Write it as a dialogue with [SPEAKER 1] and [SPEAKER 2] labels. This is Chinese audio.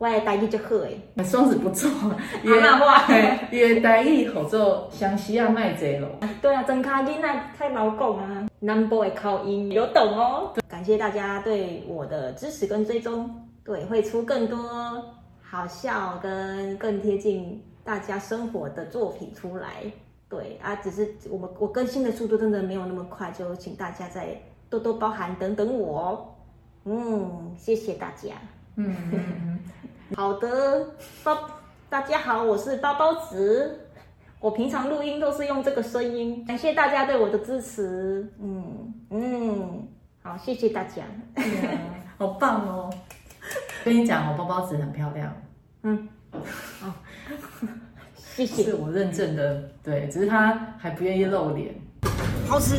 [SPEAKER 1] 我的台语就好诶。
[SPEAKER 2] 双子不错，
[SPEAKER 1] 越南话，
[SPEAKER 2] 越台语合作，湘西啊卖济咯。
[SPEAKER 1] 对啊，真卡囡仔太老讲啊，南部的口音有懂哦。感谢大家对我的支持跟追踪，对，会出更多好笑跟更贴近大家生活的作品出来。对啊，只是我们我更新的速度真的没有那么快，就请大家再多多包涵，等等我。嗯，谢谢大家。嗯，好的，包大家好，我是包包子。我平常录音都是用这个声音，感谢大家对我的支持。嗯嗯，好，谢谢大家。
[SPEAKER 2] 嗯、好棒哦！跟你讲，我包包子很漂亮。嗯，
[SPEAKER 1] 好。谢谢，
[SPEAKER 2] 是我认证的，对，只是他还不愿意露脸，
[SPEAKER 1] 好吃。